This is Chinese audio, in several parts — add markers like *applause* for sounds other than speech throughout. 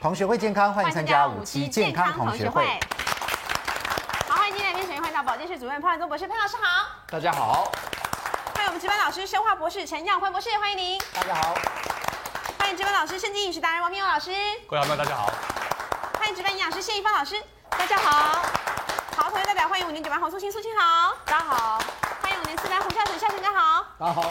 同学会健康，欢迎参加五期健康同学会。好，欢迎今天来宾神医会保健室主任潘汉宗博士，潘老师好。大家好。欢迎我们值班老师，生化博士陈耀辉博士，欢迎您。大家好。欢迎值班老师，生机饮食达人王明勇老师。各位好朋友，大家好。欢迎值班营养师谢一芳老师，大家好。好，同学代表欢迎五年九班洪素清素卿好，大家好。欢迎五年四班胡孝成孝成哥好，大家好。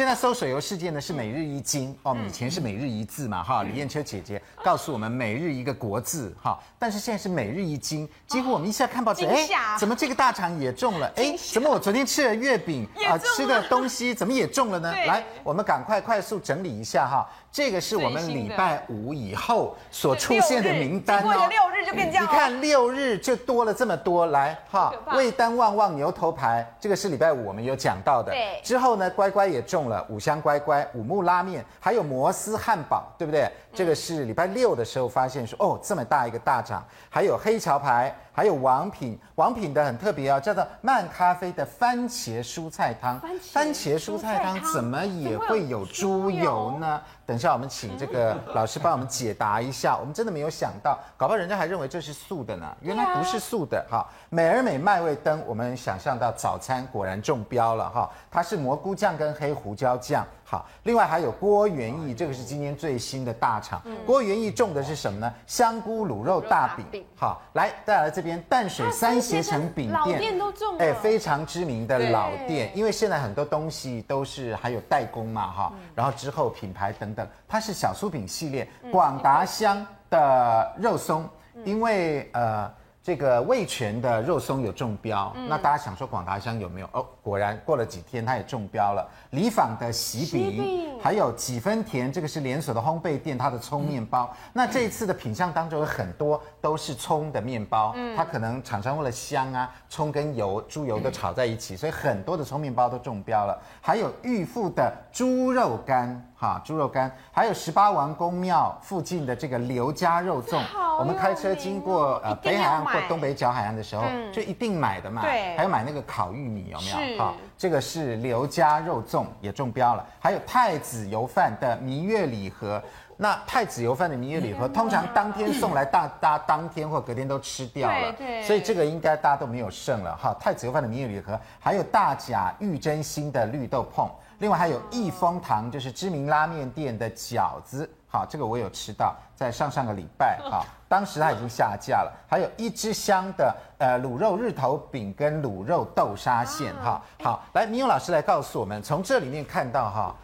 现在搜水游事件呢是每日一金哦，以前是每日一字嘛哈。李艳秋姐姐告诉我们每日一个国字哈，但是现在是每日一金，几乎我们一下看报纸，哎，怎么这个大肠也中了？哎，怎么我昨天吃了月饼啊，吃的东西怎么也中了呢？*laughs* 来，我们赶快快速整理一下哈。这个是我们礼拜五以后所出现的名单哦。六日就变这样。你看六日就多了这么多，来哈，味丹旺旺牛头牌，这个是礼拜五我们有讲到的。对。之后呢，乖乖也中了五香乖乖、五木拉面，还有摩斯汉堡，对不对？这个是礼拜六的时候发现说，哦，这么大一个大涨，还有黑桥牌。还有王品，王品的很特别哦，叫做慢咖啡的番茄蔬菜汤。番茄蔬菜汤怎么也会有猪油呢？等一下我们请这个 *laughs* 老师帮我们解答一下。我们真的没有想到，搞不好人家还认为这是素的呢，原来不是素的哈。美而美麦味登，我们想象到早餐果然中标了哈，它是蘑菇酱跟黑胡椒酱。好，另外还有郭元益，这个是今年最新的大厂。郭元益种的是什么呢？香菇卤肉大饼。好，来带来这边淡水三协成饼店，老店都种了。哎，非常知名的老店，因为现在很多东西都是还有代工嘛，哈，然后之后品牌等等，它是小酥饼系列，广达香的肉松，因为呃。这个味全的肉松有中标，嗯、那大家想说广达香有没有？哦，果然过了几天他也中标了。李坊的喜饼，还有几分甜，这个是连锁的烘焙店，它的葱面包。嗯、那这一次的品相当中有很多都是葱的面包，嗯、它可能厂商为了香啊，葱跟油、猪油都炒在一起，嗯、所以很多的葱面包都中标了。还有裕富的猪肉干。哈，猪肉干，还有十八王公庙附近的这个刘家肉粽，我们开车经过呃北海岸或东北角海岸的时候，嗯、就一定买的嘛。对，还有买那个烤玉米有没有？哈是、哦，这个是刘家肉粽也中标了。还有太子油饭的蜜月礼盒，那太子油饭的蜜月礼盒通常当天送来，大家当天或隔天都吃掉了，对对，所以这个应该大家都没有剩了哈。太子油饭的蜜月礼盒，还有大甲玉珍心的绿豆椪。另外还有益丰堂，就是知名拉面店的饺子，好，这个我有吃到，在上上个礼拜，好，*laughs* 当时它已经下架了。还有一支香的呃卤肉日头饼跟卤肉豆沙馅，哈，好，来，明勇老师来告诉我们，从这里面看到哈，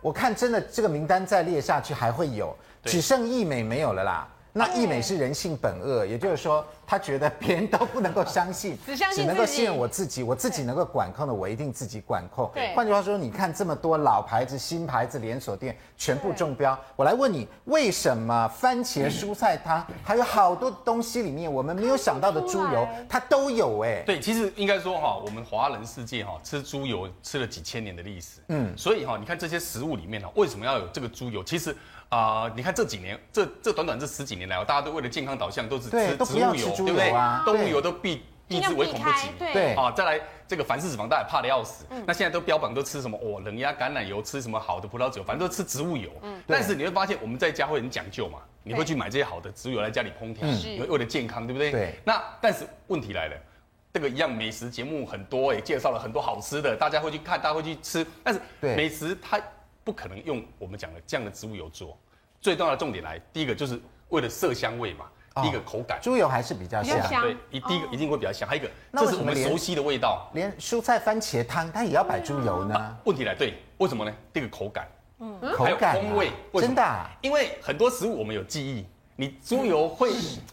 我看真的这个名单再列下去还会有，只剩义美没有了啦。那义美是人性本恶，也就是说，他觉得别人都不能够相信，*laughs* 只相信，只能够信任我自己，我自己能够管控的，我一定自己管控。对，换句话说，你看这么多老牌子、新牌子连锁店全部中标，我来问你，为什么番茄蔬菜汤还有好多东西里面我们没有想到的猪油，它都有？哎，对，其实应该说哈，我们华人世界哈吃猪油吃了几千年的历史，嗯，所以哈，你看这些食物里面呢，为什么要有这个猪油？其实。啊、呃，你看这几年，这这短短这十几年来，大家都为了健康导向，都是吃植物油，对，不对？动物油都避避之唯恐不及。对啊，再来这个凡式脂肪，大家怕的要死。嗯、那现在都标榜都吃什么？哦，冷压橄榄油，吃什么好的葡萄酒，反正都吃植物油。嗯。但是你会发现，我们在家会很讲究嘛，你会去买这些好的植物油来家里烹调，嗯、你会为了健康，对不对？对。那但是问题来了，这个一样美食节目很多，也介绍了很多好吃的，大家会去看，大家会去吃。但是美食它不可能用我们讲的这样的植物油做。最重要的重点来，第一个就是为了色香味嘛，第一个口感，猪油还是比较香，对，一第一个一定会比较香。还有一个，这是我们熟悉的味道，连蔬菜番茄汤它也要摆猪油呢？问题来，对，为什么呢？第一个口感，嗯，口感，风味，真的，因为很多食物我们有记忆。你猪油会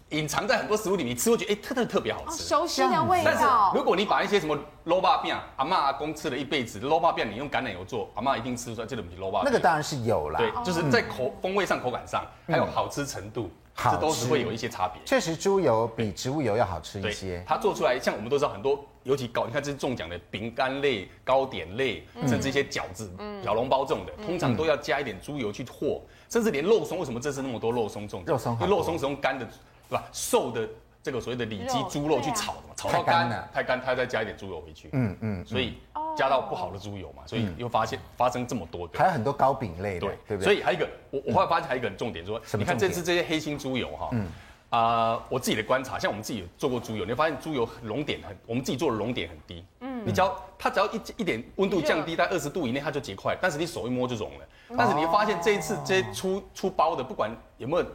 隐藏在很多食物里面，你吃会觉得哎，特特特别好吃，熟悉的味道。但是如果你把一些什么卤肉饼，阿嬷阿公吃了一辈子卤肉饼，你用橄榄油做，阿嬷一定吃出来这个不是卤肉饼。那个当然是有啦，对，就是在口风味上、口感上，还有好吃程度，这都是会有一些差别。确实，猪油比植物油要好吃一些。它做出来，像我们都知道很多，尤其糕，你看这是中奖的饼干类、糕点类，甚至一些饺子、小笼包这种的，通常都要加一点猪油去和。甚至连肉松，为什么这次那么多肉松种？肉松，因为肉松是用干的，对吧？瘦的这个所谓的里脊猪肉去炒的嘛，炒到太干干了。太干，它再加一点猪油回去，嗯嗯，所以加到不好的猪油嘛，所以又发现发生这么多个。还有很多糕饼类的，对对不对？所以还有一个，我我后来发现还有一个很重点，说你看这次这些黑心猪油哈，嗯。啊，我自己的观察，像我们自己有做过猪油，你会发现猪油熔点很，我们自己做的熔点很低，嗯，你只要它只要一一点温度降低在二十度以内，它就结块，但是你手一摸就融了。但是你会发现这一次这些出出包的，不管有没有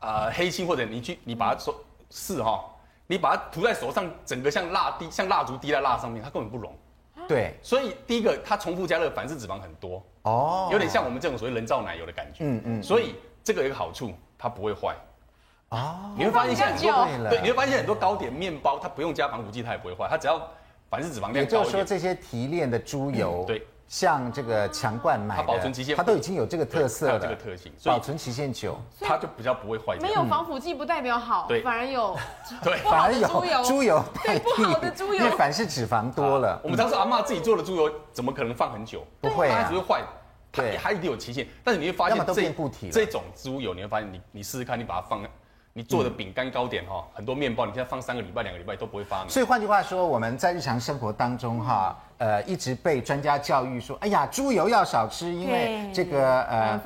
啊黑心或者你去你把它手试哈，你把它涂在手上，整个像蜡滴像蜡烛滴在蜡上面，它根本不融。对，所以第一个它重复加热，反式脂肪很多。哦，有点像我们这种所谓人造奶油的感觉，嗯嗯，所以这个有一个好处，它不会坏，哦，你会发现现在很多对，你会发现很多糕点、面包，它不用加防腐剂，它也不会坏，它只要反式脂肪也量就是说，这些提炼的猪油，对，像这个强冠买的，它保存期限它都已经有这个特色了，这个特性所以保存期限久，它就比较不会坏掉。没有防腐剂不代表好，对。反而有 *laughs* 对。反而有猪油 *laughs* 猪油，对不好的猪油。因为反式脂肪多了，我们常说阿嬷自己做的猪油怎么可能放很久？不会啊。它只会坏。它对。它一定有期限，但是你会发现这变固体这种猪油，你会发现你你试试看，你把它放，你做的饼干糕点哈，很多面包，你现在放三个礼拜、两个礼拜都不会发霉。所以换句话说，我们在日常生活当中哈，呃，一直被专家教育说，哎呀，猪油要少吃，因为这个呃，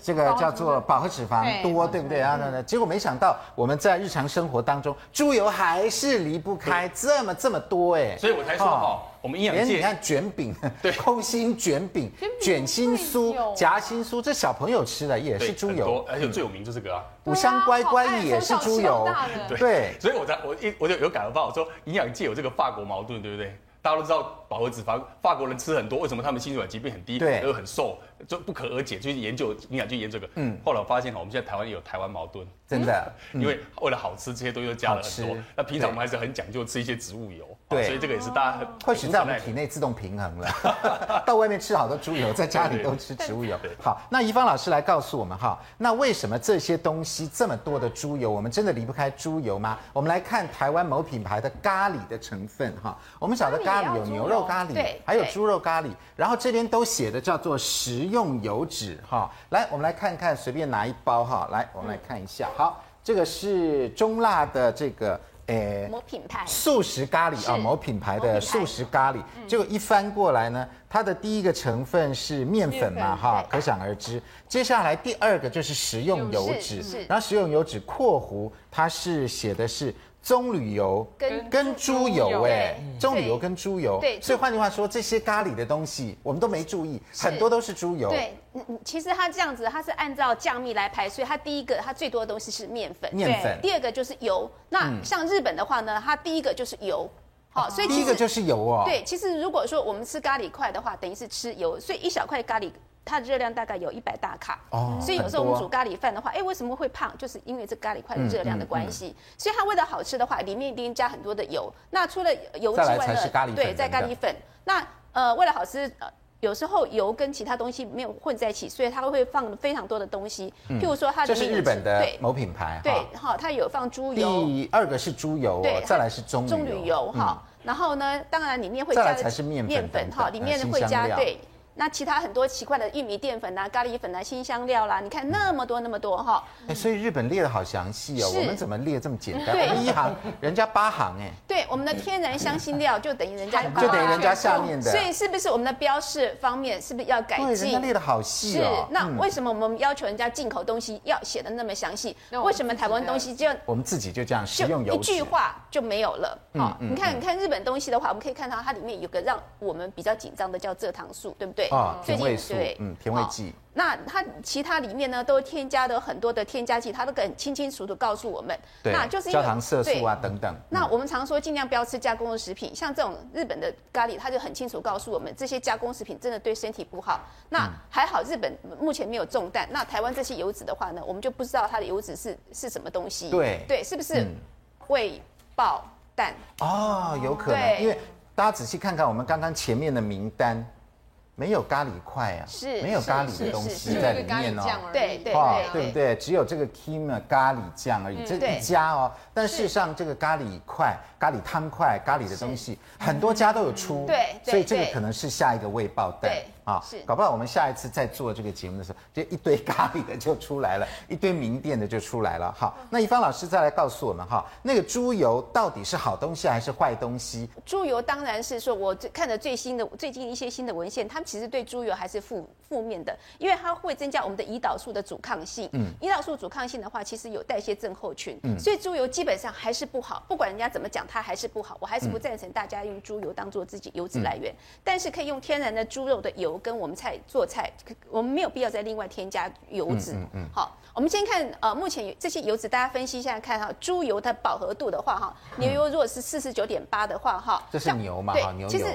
这个叫做饱和脂肪多，对对不对？然后呢结果没想到我们在日常生活当中，猪油还是离不开这么这么多哎，所以我才说哈，我们营养界你看卷饼，*laughs* 对空心卷饼、卷心酥、夹心酥，这小朋友吃的也是猪油，，而且最有名就是这个啊。五香乖乖也是猪油对。所以我在我一我就有感而发，我说营养界有这个法国矛盾，对不对？大家都知道饱和脂肪，法国人吃很多，为什么他们心血管疾病很低，对又很瘦，就不可而解，就去研究营养去研究这个。嗯，后来我发现哈，我们现在台湾也有台湾矛盾，真的，*laughs* 因为为了好吃，这些东西都加了很多。那平常我们还是很讲究吃一些植物油，对啊所以这个也是大家很或许在我们体内自动平衡了，*laughs* 到外面吃好多猪油，*laughs* 在家里都吃植物油对。好，那怡芳老师来告诉我们哈，那为什么这些东西这么多的猪油，我们真的离不开猪油吗？我们来看台湾某品牌的咖喱的成分哈，我们晓得咖喱有牛肉咖喱对，还有猪肉咖喱，然后这边都写的叫做食用油脂哈。来，我们来看看，随便拿一包哈，来，我们来看一下。好，这个是中辣的这个。诶，某品牌。素食咖喱啊，某品牌的素食咖喱，结果一翻过来呢，它的第一个成分是面粉嘛，哈，可想而知。接下来第二个就是食用油脂，然后食用油脂括弧它是写的是棕榈油跟跟猪油，哎，棕榈油跟猪油，对所以换句话说，这些咖喱的东西我们都没注意，很多都是猪油，对，嗯嗯，其实它这样子，它是按照酱蜜来排，所以它第一个它最多的东西是面粉，面粉，第二个就是油。那像日本的话呢，它第一个就是油，好，所以第一个就是油哦，对，其实如果说我们吃咖喱块的话，等于是吃油，所以一小块咖喱。它的热量大概有一百大卡，哦所以有时候我们煮咖喱饭的话，哎，为什么会胖？就是因为这咖喱块的热量的关系。所以它为了好吃的话，里面一定加很多的油。那除了油之外呢，粉对，在咖喱粉。那呃，为了好吃，呃，有时候油跟其他东西没有混在一起，所以它会放非常多的东西。譬如说它这是日本的某品牌，对哈，哈，它有放猪油，第二个是猪油对哦，，再来是棕棕榈榈油哈。然后呢，当然里面会加面粉哈，里面会加对。那其他很多奇怪的玉米淀粉啊、咖喱粉啊、新香料啦，你看那么多那么多哈。哎，所以日本列的好详细哦，我们怎么列这么简单？对我们一行，人家八行哎，对，我们的天然香辛料就等于人家的 *laughs* 就等于人家下面的，所以是不是我们的标示方面是不是要改进，人家进？列的好细是哦。，那嗯为什么我们要求人家进口东西要写的那么详细？为什么台湾东西就我们自己就这样食就一用油脂句话就没有了。好，嗯你看，你看日本东西的话，我们可以看到它里面有个让我们比较紧张的叫蔗糖素，对不对？啊，最近甜味素对，嗯，甜味好剂。那它其他里面呢，都添加了很多的添加剂，它都很清清楚楚告诉我们。对那就是因为焦糖色素啊等等。那我们常说尽量不要吃加工的食品，像这种日本的咖喱，它就很清楚告诉我们，这些加工食品真的对身体不好。那还好，日本目前没有中弹。那台湾这些油脂的话呢，我们就不知道它的油脂是是什么东西。对对，是不是胃爆弹？哦，有可能，因为大家仔细看看我们刚刚前面的名单，没有咖喱块啊，是没有咖喱的东西在里面哦。酱而已对对哦，对对不对？只有这个 Kima 咖喱酱而已，这一家哦。但事实上，这个咖喱块、咖喱汤块、咖喱的东西，很多家都有出。对对所以这个可能是下一个未爆弹。对啊，是搞不好我们下一次再做这个节目的时候，就一堆咖喱的就出来了，*laughs* 一堆名店的就出来了。好，那一芳老师再来告诉我们哈，那个猪油到底是好东西还是坏东西？猪油当然是说，我看的最新的最近一些新的文献，他们其实对猪油还是负负面的，因为它会增加我们的胰岛素的阻抗性。嗯，胰岛素阻抗性的话，其实有代谢症候群。嗯，所以猪油基本上还是不好，不管人家怎么讲，它还是不好。我还是不赞成大家用猪油当做自己油脂来源，嗯、但是可以用天然的猪肉的油跟我们菜做菜，我们没有必要再另外添加油脂。嗯嗯。好，我们先看呃，目前这些油脂，大家分析一下看哈，猪油的饱和度的话哈，牛油如果是四十九点八的话哈，这是牛嘛？对，牛油。其实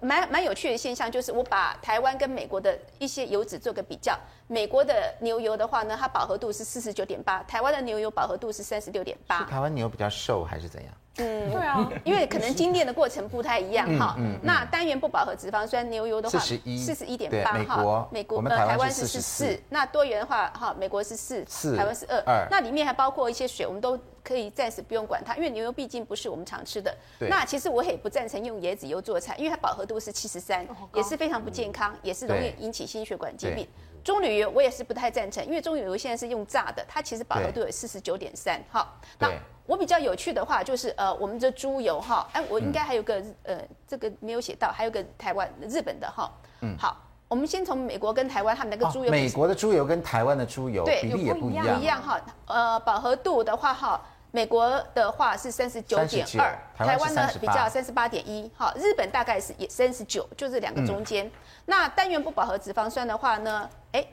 蛮蛮有趣的现象就是，我把台湾跟美国的一些油脂做个比较。美国的牛油的话呢，它饱和度是四十九点八，台湾的牛油饱和度是三十六点八。是台湾牛比较瘦还是怎样？嗯，对啊，因为可能精炼的过程不太一样哈。嗯，那单元不饱和脂肪酸牛油的话，四十一，四十一点八哈。美国，呃，台湾是十四。那多元的话哈，美国是四，四，台湾是二。二。那里面还包括一些水，我们都可以暂时不用管它，因为牛油毕竟不是我们常吃的。对。那其实我也不赞成用椰子油做菜，因为它饱和度是七十三，也是非常不健康，也是容易引起心血管疾病。棕榈油我也是不太赞成，因为棕榈油现在是用炸的，它其实饱和度有四十九点三。哈，那我比较有趣的话就是，呃，我们的猪油哈，哎，我应该还有个呃，这个没有写到，还有个台湾日本的哈。嗯，好，我们先从美国跟台湾他们那个猪油，美国的猪油跟台湾的猪油比例也不一样，一样哈。呃，饱和度的话哈，美国的话是三十九点二，台湾呢比较三十八点一，哈，日本大概是也三十九，就是两个中间。那单元不饱和脂肪酸的话呢？哎，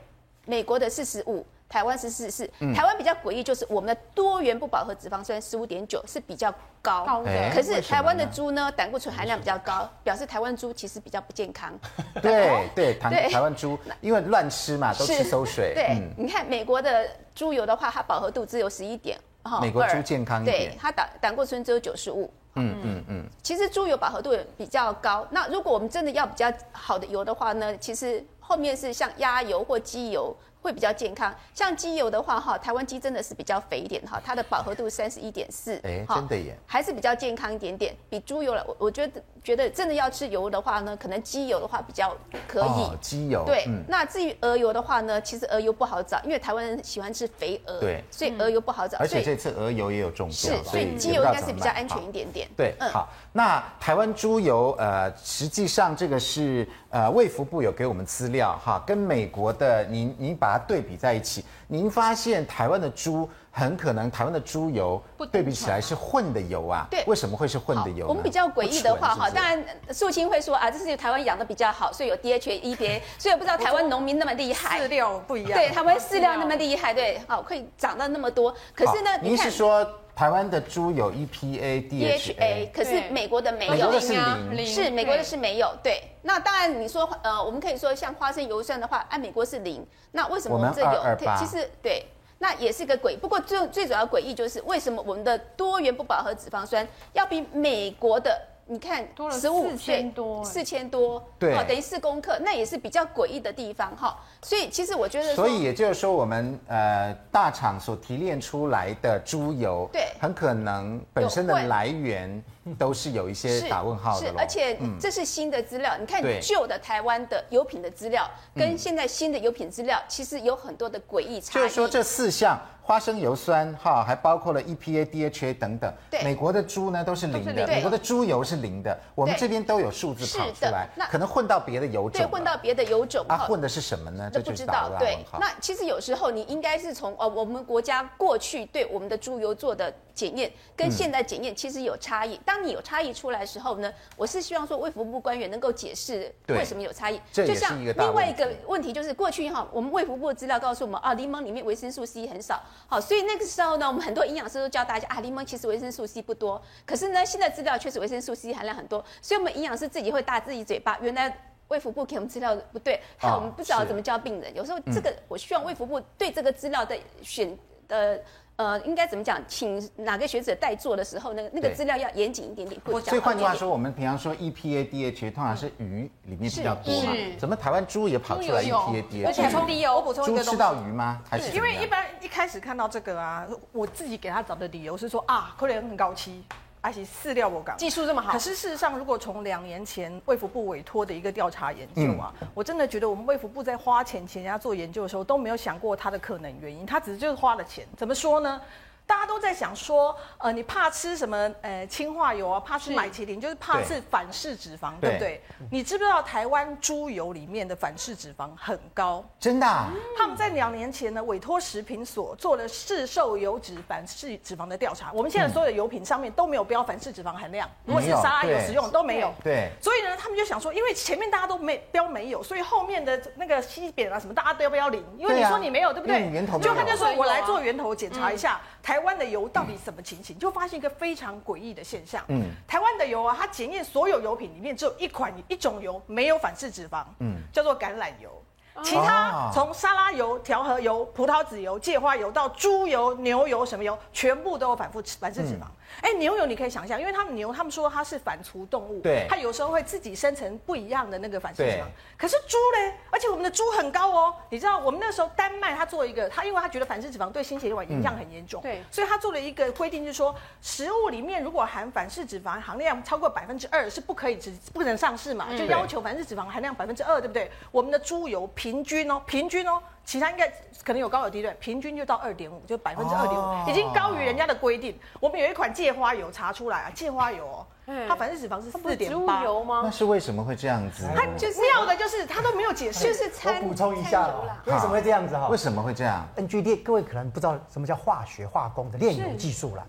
美国的四十五，台湾是四十四。台湾比较诡异，就是我们的多元不饱和脂肪酸十五点九是比较高，高的。可是台湾的猪呢，胆固醇含量比较高，表示台湾猪其实比较不健康。对 *laughs* 对，台台湾猪因为乱吃嘛，都吃馊水。对，你看美国的猪油的话，它饱和度只有十一点，美国猪健康一点，对，它胆胆固醇只有九十五。嗯嗯嗯，其实猪油饱和度也比较高。那如果我们真的要比较好的油的话呢，其实后面是像鸭油或鸡油。会比较健康，像鸡油的话，哈，台湾鸡真的是比较肥一点，哈，它的饱和度三十一点四，哎，真的耶，还是比较健康一点点，比猪油了。我我觉得觉得真的要吃油的话呢，可能鸡油的话比较可以。哦，鸡油。对，嗯、那至于鹅油的话呢，其实鹅油不好找，因为台湾人喜欢吃肥鹅，对，所以鹅油不好找。而且这次鹅油也有中毒，是，所以鸡油应该是比较安全一点点。对，嗯、好，那台湾猪油，呃，实际上这个是呃卫福部有给我们资料哈，跟美国的您您把它对比在一起。您发现台湾的猪很可能台湾的猪油对比起来是混的油啊？对，为什么会是混的油？我们比较诡异的话哈，当然素清会说啊，这是台湾养的比较好，所以有 DHA、EPA，所以我不知道台湾农民那么厉害，饲料不一样，对，台湾饲料那么厉害，对，好，可以长到那么多。可是呢，您是说台湾的猪有 EPA、DHA，可是美国的没有，美国的是零，是美国的是没有，对。那当然，你说呃，我们可以说像花生油酸的话，按美国是零，那为什么我们这有？其实对，那也是个诡异。不过最最主要诡异就是为什么我们的多元不饱和脂肪酸要比美国的？你看，多了四千多，四千多，对，等于四公克，那也是比较诡异的地方哈。所以其实我觉得，所以也就是说，我们呃大厂所提炼出来的猪油，对，很可能本身的来源都是有一些打问号的。是，而且这是新的资料。你看旧的台湾的油品的资料，跟现在新的油品资料，其实有很多的诡异差异。就是说这四项。花生油酸哈，还包括了 EPA、DHA 等等。对，美国的猪呢都是零的，美国的猪油是零的，我们这边都有数字跑出来。那可能混到别的油种。对，混到别的油种。啊，混的是什么呢？这不知道。对，那其实有时候你应该是从呃我们国家过去对我们的猪油做的检验，跟现在检验其实有差异。当你有差异出来的时候呢，我是希望说卫福部官员能够解释为什么有差异。就像另外一个问题就是过去哈，我们卫福部的资料告诉我们啊，柠檬里面维生素 C 很少。好，所以那个时候呢，我们很多营养师都教大家啊，柠檬其实维生素 C 不多。可是呢，现在资料确实维生素 C 含量很多，所以我们营养师自己会大自己嘴巴。原来卫福部给我们资料不对，害我们不知道怎么教病人。有时候这个，我希望卫福部对这个资料的选的。呃，应该怎么讲？请哪个学者代做的时候，那个那个资料要严谨一点点。所以换句话说，我们平常说 EPA、DHA 通常是鱼里面比较多嘛？怎么台湾猪也跑出来 EPA、DHA？而且补充理由，我补充一个。猪吃到鱼吗？还是因为一般一开始看到这个啊，我自己给他找的理由是说啊，可能很高期。而且饲料我讲技术这么好。可是事实上，如果从两年前卫福部委托的一个调查研究啊，嗯、我真的觉得我们卫福部在花钱请人家做研究的时候都没有想过它的可能原因，他只是就是花了钱。怎么说呢？大家都在想说，呃，你怕吃什么？呃，氢化油啊，怕吃米其林，就是怕是反式脂肪，对，对不对？你知不知道台湾猪油里面的反式脂肪很高？真的、啊？他们在两年前呢，委托食品所做了市售油脂反式脂肪的调查。我们现在所有的油品上面都没有标反式脂肪含量，如果是沙拉油使用都没有。对。所以呢，他们就想说，因为前面大家都没标没有，所以后面的那个西扁啊什么，大家都要标零。因为你说你没有，对不对？源头就他就说我来做源头检查一下。台湾的油到底什么情形？就发现一个非常诡异的现象。嗯，台湾的油啊，它检验所有油品里面只有一款一种油没有反式脂肪，嗯，叫做橄榄油。其他从沙拉油、调和油、葡萄籽油、芥花油到猪油、牛油什么油，全部都有反复反式脂肪。哎，牛油你可以想象，因为他们牛，他们说它是反刍动物，对，它有时候会自己生成不一样的那个反式脂肪。可是猪嘞，而且我们的猪很高哦，你知道，我们那时候丹麦他做一个，他因为他觉得反式脂肪对心血管影响很严重，对，所以他做了一个规定，就是说食物里面如果含反式脂肪含量超过百分之二是不可以只不能上市嘛，就要求反式脂肪含量百分之二，对不对？我们的猪油平均哦，平均哦。其他应该可能有高有低，对，平均就到二点五，就百分之二点五，已经高于人家的规定。我们有一款芥花油查出来啊，芥花油哦，它反式脂肪是四点八，油吗？那是为什么会这样子？它就是妙的，就是它都没有解释。就是我补充一下，为什么会这样子哈？为什么会这样？NGD，各位可能不知道什么叫化学化工的炼油技术了。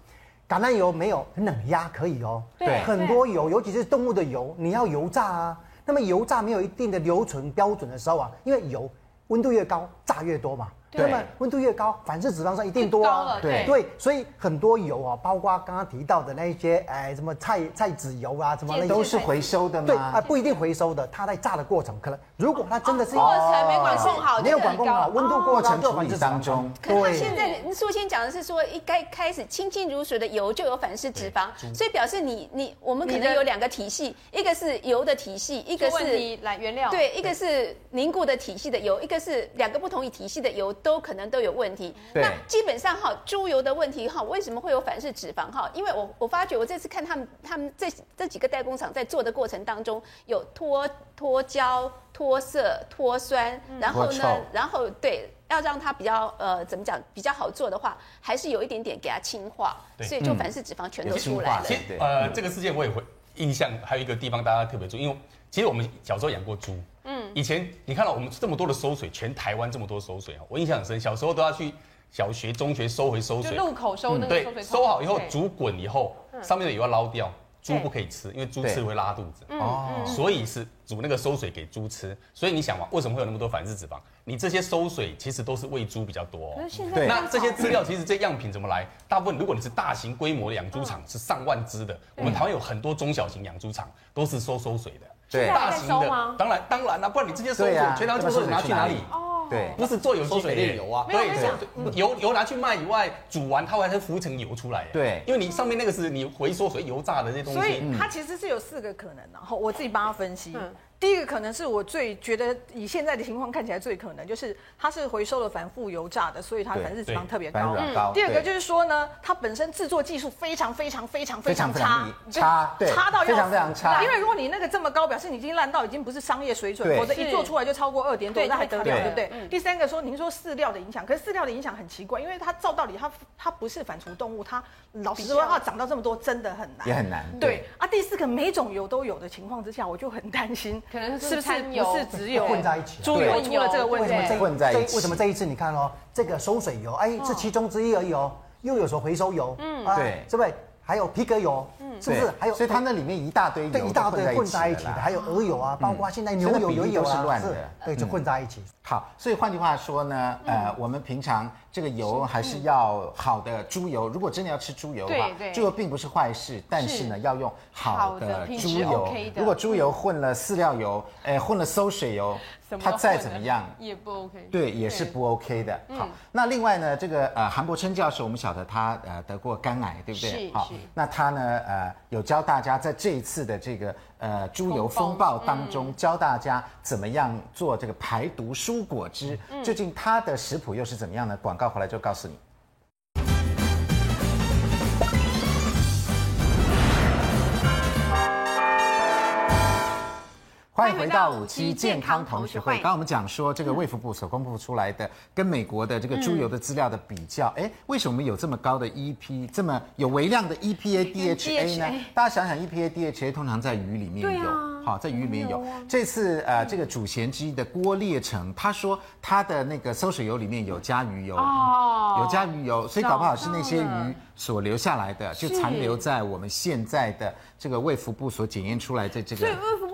橄榄油没有冷压可以哦，对，很多油，尤其是动物的油，你要油炸啊。那么油炸没有一定的留存标准的时候啊，因为油。温度越高，炸越多嘛。对，那么温度越高，反式脂肪酸一定多啊。对。对，所以很多油啊，包括刚刚提到的那一些，哎，什么菜菜籽油啊，什么那都是回收的吗？对啊，不一定回收的，它在炸的过程，可能如果它真的是过程没管控好，没有管控好，温度过程处理当中。可是他现在苏先讲的是说，一该开始清清如水的油就有反式脂肪，所以表示你你我们可能有两个体系，一个是油的体系，一个是来原料，对，一个是凝固的体系的油，一个是两个不同体系的油都可能都有。问题，那基本上哈，猪油的问题哈，为什么会有反式脂肪哈？因为我我发觉我这次看他们他们这这几个代工厂在做的过程当中，有脱脱胶、脱色、脱酸，然后呢，然后对，要让它比较呃怎么讲比较好做的话，还是有一点点给它氢化，所以就反式脂肪全都出来了。其实呃，这个事件我也会印象，还有一个地方大家特别注意，因为其实我们小时候养过猪。嗯，以前你看到我们这么多的收水，全台湾这么多收水啊，我印象很深。小时候都要去小学、中学收回收水，路口收那个收水。对，收好以后煮滚以后，上面的油要捞掉，猪不可以吃，因为猪吃会拉肚子。哦，所以是煮那个收水给猪吃。所以你想嘛，为什么会有那么多反式脂肪？你这些收水其实都是喂猪比较多。对，那这些资料其实这样品怎么来？大部分如果你是大型规模的养猪场，是上万只的。我们台湾有很多中小型养猪场，都是收收水的。对，大型的，当然当然了，不然你直接收水，全台收水拿去哪里？哦，对，不是做有机水炼油啊，对对，油油拿去卖以外，煮完它还是浮一层油出来。对，因为你上面那个是你回收水油炸的那些东西。所以它其实是有四个可能，然后我自己帮他分析。第一个可能是我最觉得以现在的情况看起来最可能，就是它是回收了反复油炸的，所以它反式脂肪特别高。嗯。第二个就是说呢，它本身制作技术非常非常非常非常差，差对，差到要非常非常差。因为如果你那个这么高，表示你已经烂到已经不是商业水准，否则一做出来就超过二点多，那还得了，对不对？第三个说您说饲料的影响，可是饲料的影响很奇怪，因为它照道理它它不是反刍动物，它老实说它长到这么多真的很难，也很难。对啊，第四个每种油都有的情况之下，我就很担心，可能是不是？不是只有混在一起，猪油出了这个问题。为什么混在一起？为什么这一次？你看哦，这个收水油，哎，是其中之一而已哦，又有所回收油，嗯，对，是不是？还有皮革油，嗯，是不是？还有，所以它那里面一大堆油，对，一大堆混在一起的，还有鹅油啊，包括现在牛油也有啊，是，对，就混在一起。好，所以换句话说呢，呃，我们平常这个油还是要好的猪油。如果真的要吃猪油的话，猪油并不是坏事，但是呢，要用好的猪油。如果猪油混了饲料油，哎，混了馊水油，它再怎么样也不 OK。对，也是不 OK 的。好，那另外呢，这个呃韩伯琛教授，我们晓得他呃得过肝癌，对不对？好，那他呢呃有教大家在这一次的这个。呃，猪油风暴当中教大家怎么样做这个排毒蔬果汁，究竟他的食谱又是怎么样呢？广告回来就告诉你。欢迎回到五期健康同学会。刚刚我们讲说，这个卫福部所公布出来的跟美国的这个猪油的资料的比较，哎，为什么有这么高的 EP，这么有微量的 EPA DHA 呢？大家想想，EPA DHA 通常在鱼里面有，好，在鱼里面有。这次呃，这个主嫌之一的郭烈成，他说他的那个馊水油里面有加鱼油，有加鱼油，所以搞不好是那些鱼。所留下来的就残留在我们现在的这个卫福部所检验出来的这个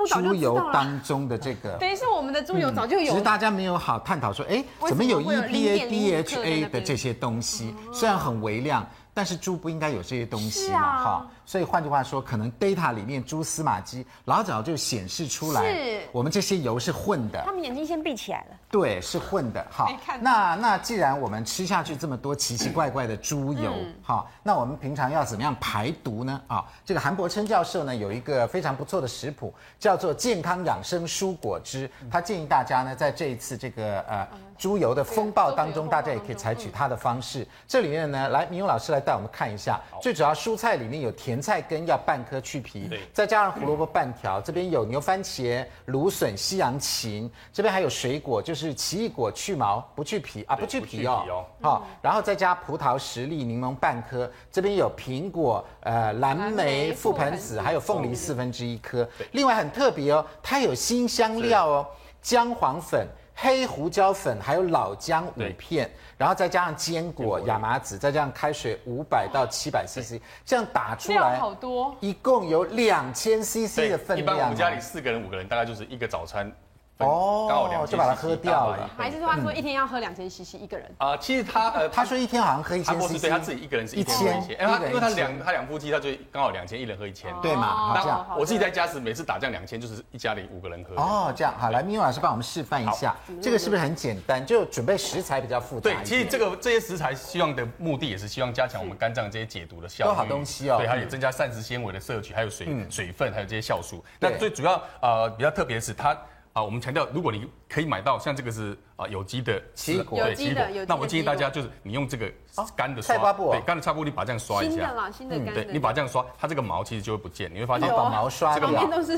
猪油当中的这个，*laughs* 等于是我们的猪油早就有，只是大家没有好探讨说，哎，怎么有 EPA、DHA 的这些东西？虽然很微量。但是猪不应该有这些东西嘛，哈、啊，所以换句话说，可能 data 里面蛛丝马迹老早就显示出来，是我们这些油是混的。他们眼睛先闭起来了。对，是混的。好，那那既然我们吃下去这么多奇奇怪怪的猪油，好、嗯，那我们平常要怎么样排毒呢？啊，这个韩伯琛教授呢有一个非常不错的食谱，叫做健康养生蔬果汁，他建议大家呢在这一次这个呃。猪油的风暴当中，大家也可以采取它的方式。这里面呢，来明勇老师来带我们看一下。最主要蔬菜里面有甜菜根，要半颗去皮，再加上胡萝卜半条。这边有牛番茄、芦笋、西洋芹，这边还有水果，就是奇异果去毛不去皮啊，不去皮哦。好，然后再加葡萄十粒，柠檬半颗。这边有苹果、呃蓝莓、覆盆子，还有凤梨四分之一颗。另外很特别哦，它有新香料哦，姜黄粉。黑胡椒粉，还有老姜五片，然后再加上坚果、亚麻籽，再加上开水五百到七百 CC，这样打出来好多，一共有两千 CC 的分量。一般我们家里四个人、五个人，大概就是一个早餐。哦，刚好两就把它喝掉了，还是说他说一天要喝两千 CC 一个人？啊，其实他呃，他说一天好像喝一千 CC，对他自己一个人是一千，因为他因为他两他两夫妻，他就刚好两千，一人喝一千，对嘛？好，这样，我自己在家时每次打这样两千，就是一家里五个人喝。哦，这样好，来明勇老师帮我们示范一下，这个是不是很简单？就准备食材比较复杂。对，其实这个这些食材希望的目的也是希望加强我们肝脏这些解毒的效果。都好东西哦。对，还有增加膳食纤维的摄取，还有水水分，还有这些酵素。那最主要呃比较特别是它。啊，我们强调，如果你可以买到像这个是啊有机的奇异果，对奇异果，那我建议大家就是你用这个干的刷，对干的擦布，你把这样刷一下，新的啦，新的干的，对，你把这样刷，它这个毛其实就会不见，你会发现把毛刷掉，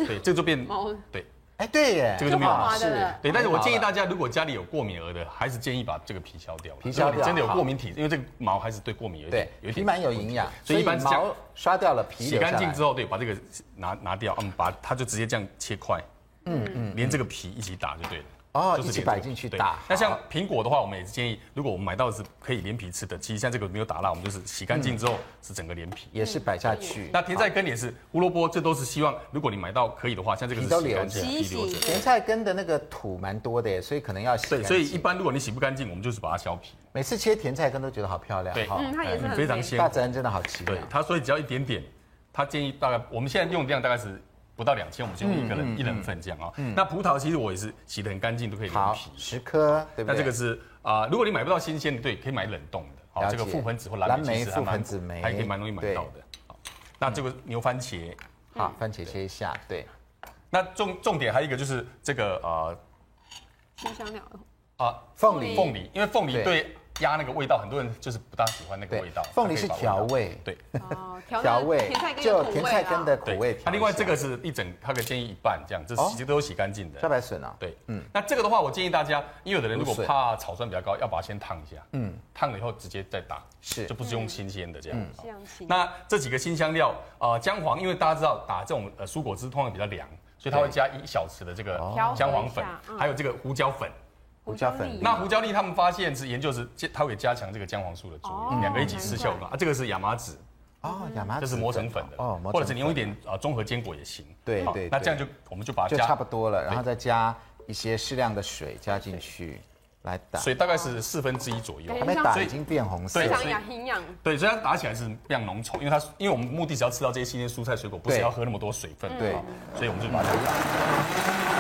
对，这个就变毛，对，哎对耶，这个就没有毛是，对，但是我建议大家，如果家里有过敏儿的，还是建议把这个皮削掉，皮削掉，真的有过敏体，因为这个毛还是对过敏有点，有皮蛮有营养，所以一般毛刷掉了，皮洗干净之后，对，把这个拿拿掉，嗯，把它就直接这样切块。嗯嗯，连这个皮一起打就对了。哦，一起摆进去打。那像苹果的话，我们也是建议，如果我们买到的是可以连皮吃的，其实像这个没有打蜡，我们就是洗干净之后是整个连皮，也是摆下去。那甜菜根也是，胡萝卜，这都是希望，如果你买到可以的话，像这个是洗干净，皮留着。甜菜根的那个土蛮多的耶，所以可能要洗。对，所以一般如果你洗不干净，我们就是把它削皮。每次切甜菜根都觉得好漂亮。对，嗯，它也是非常鲜。大自然真的好奇妙。对，它所以只要一点点，他建议大概我们现在用量大概是。不到两千，我们就用一个人一人份这样啊。那葡萄其实我也是洗得很干净，都可以连皮。十颗，对不对？那这个是啊，如果你买不到新鲜的，对，可以买冷冻的。好，这个覆盆子或蓝莓，覆盆子莓还可以蛮容易买到的。好，那这个牛番茄，好，番茄切一下，对。那重重点还有一个就是这个呃，辛香料啊，凤梨，凤梨，因为凤梨对。压那个味道，很多人就是不大喜欢那个味道。凤梨是调味，对，*laughs* 调味，就甜菜根的口味。那另外这个是一整，它可以建议一半这样，这其实都有洗干净的。茭白笋啊，对，嗯。那这个的话，我建议大家，因为有的人如果怕草酸比较高，要把它先烫一下，嗯，烫了以后直接再打，是，就不是用新鲜的这样。那这几个新香料，呃，姜黄，因为大家知道打这种呃蔬果汁通常比较凉，所以它会加一小匙的这个姜黄粉，还有这个胡椒粉。胡椒粉，那胡椒粒他们发现是研究是，它会加强这个姜黄素的作用，两个一起吃效嘛啊。这个是亚麻籽，哦，亚麻籽，这是磨成粉的哦，或者是你用一点啊综合坚果也行。对对，那这样就我们就把它加差不多了，然后再加一些适量的水加进去来打，水大概是四分之一左右，还没打已经变红色，非常营养。对，所以它打起来是非常浓稠，因为它因为我们目的是要吃到这些新鲜蔬菜水果，不是要喝那么多水分。对，所以我们就把它打。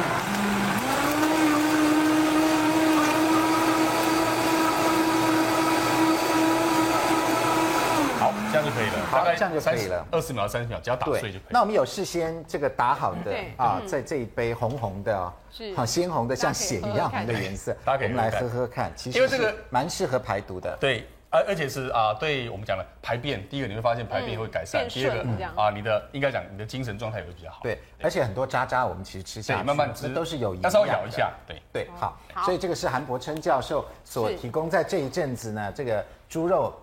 这样就可以了，好，这样就可以了，二十秒、三十秒，只要打碎就可以。那我们有事先这个打好的啊，在这一杯红红的哦，是好鲜红的，像血一样红的颜色，大家可以来喝喝看。其实因为这个蛮适合排毒的。对，而而且是啊，对我们讲的排便，第一个你会发现排便会改善，第二个啊，你的应该讲你的精神状态也会比较好。对，而且很多渣渣我们其实吃下去，慢慢吃都是有营养。稍微咬一下，对对，好。所以这个是韩柏檉教授所提供在这一阵子呢，这个猪肉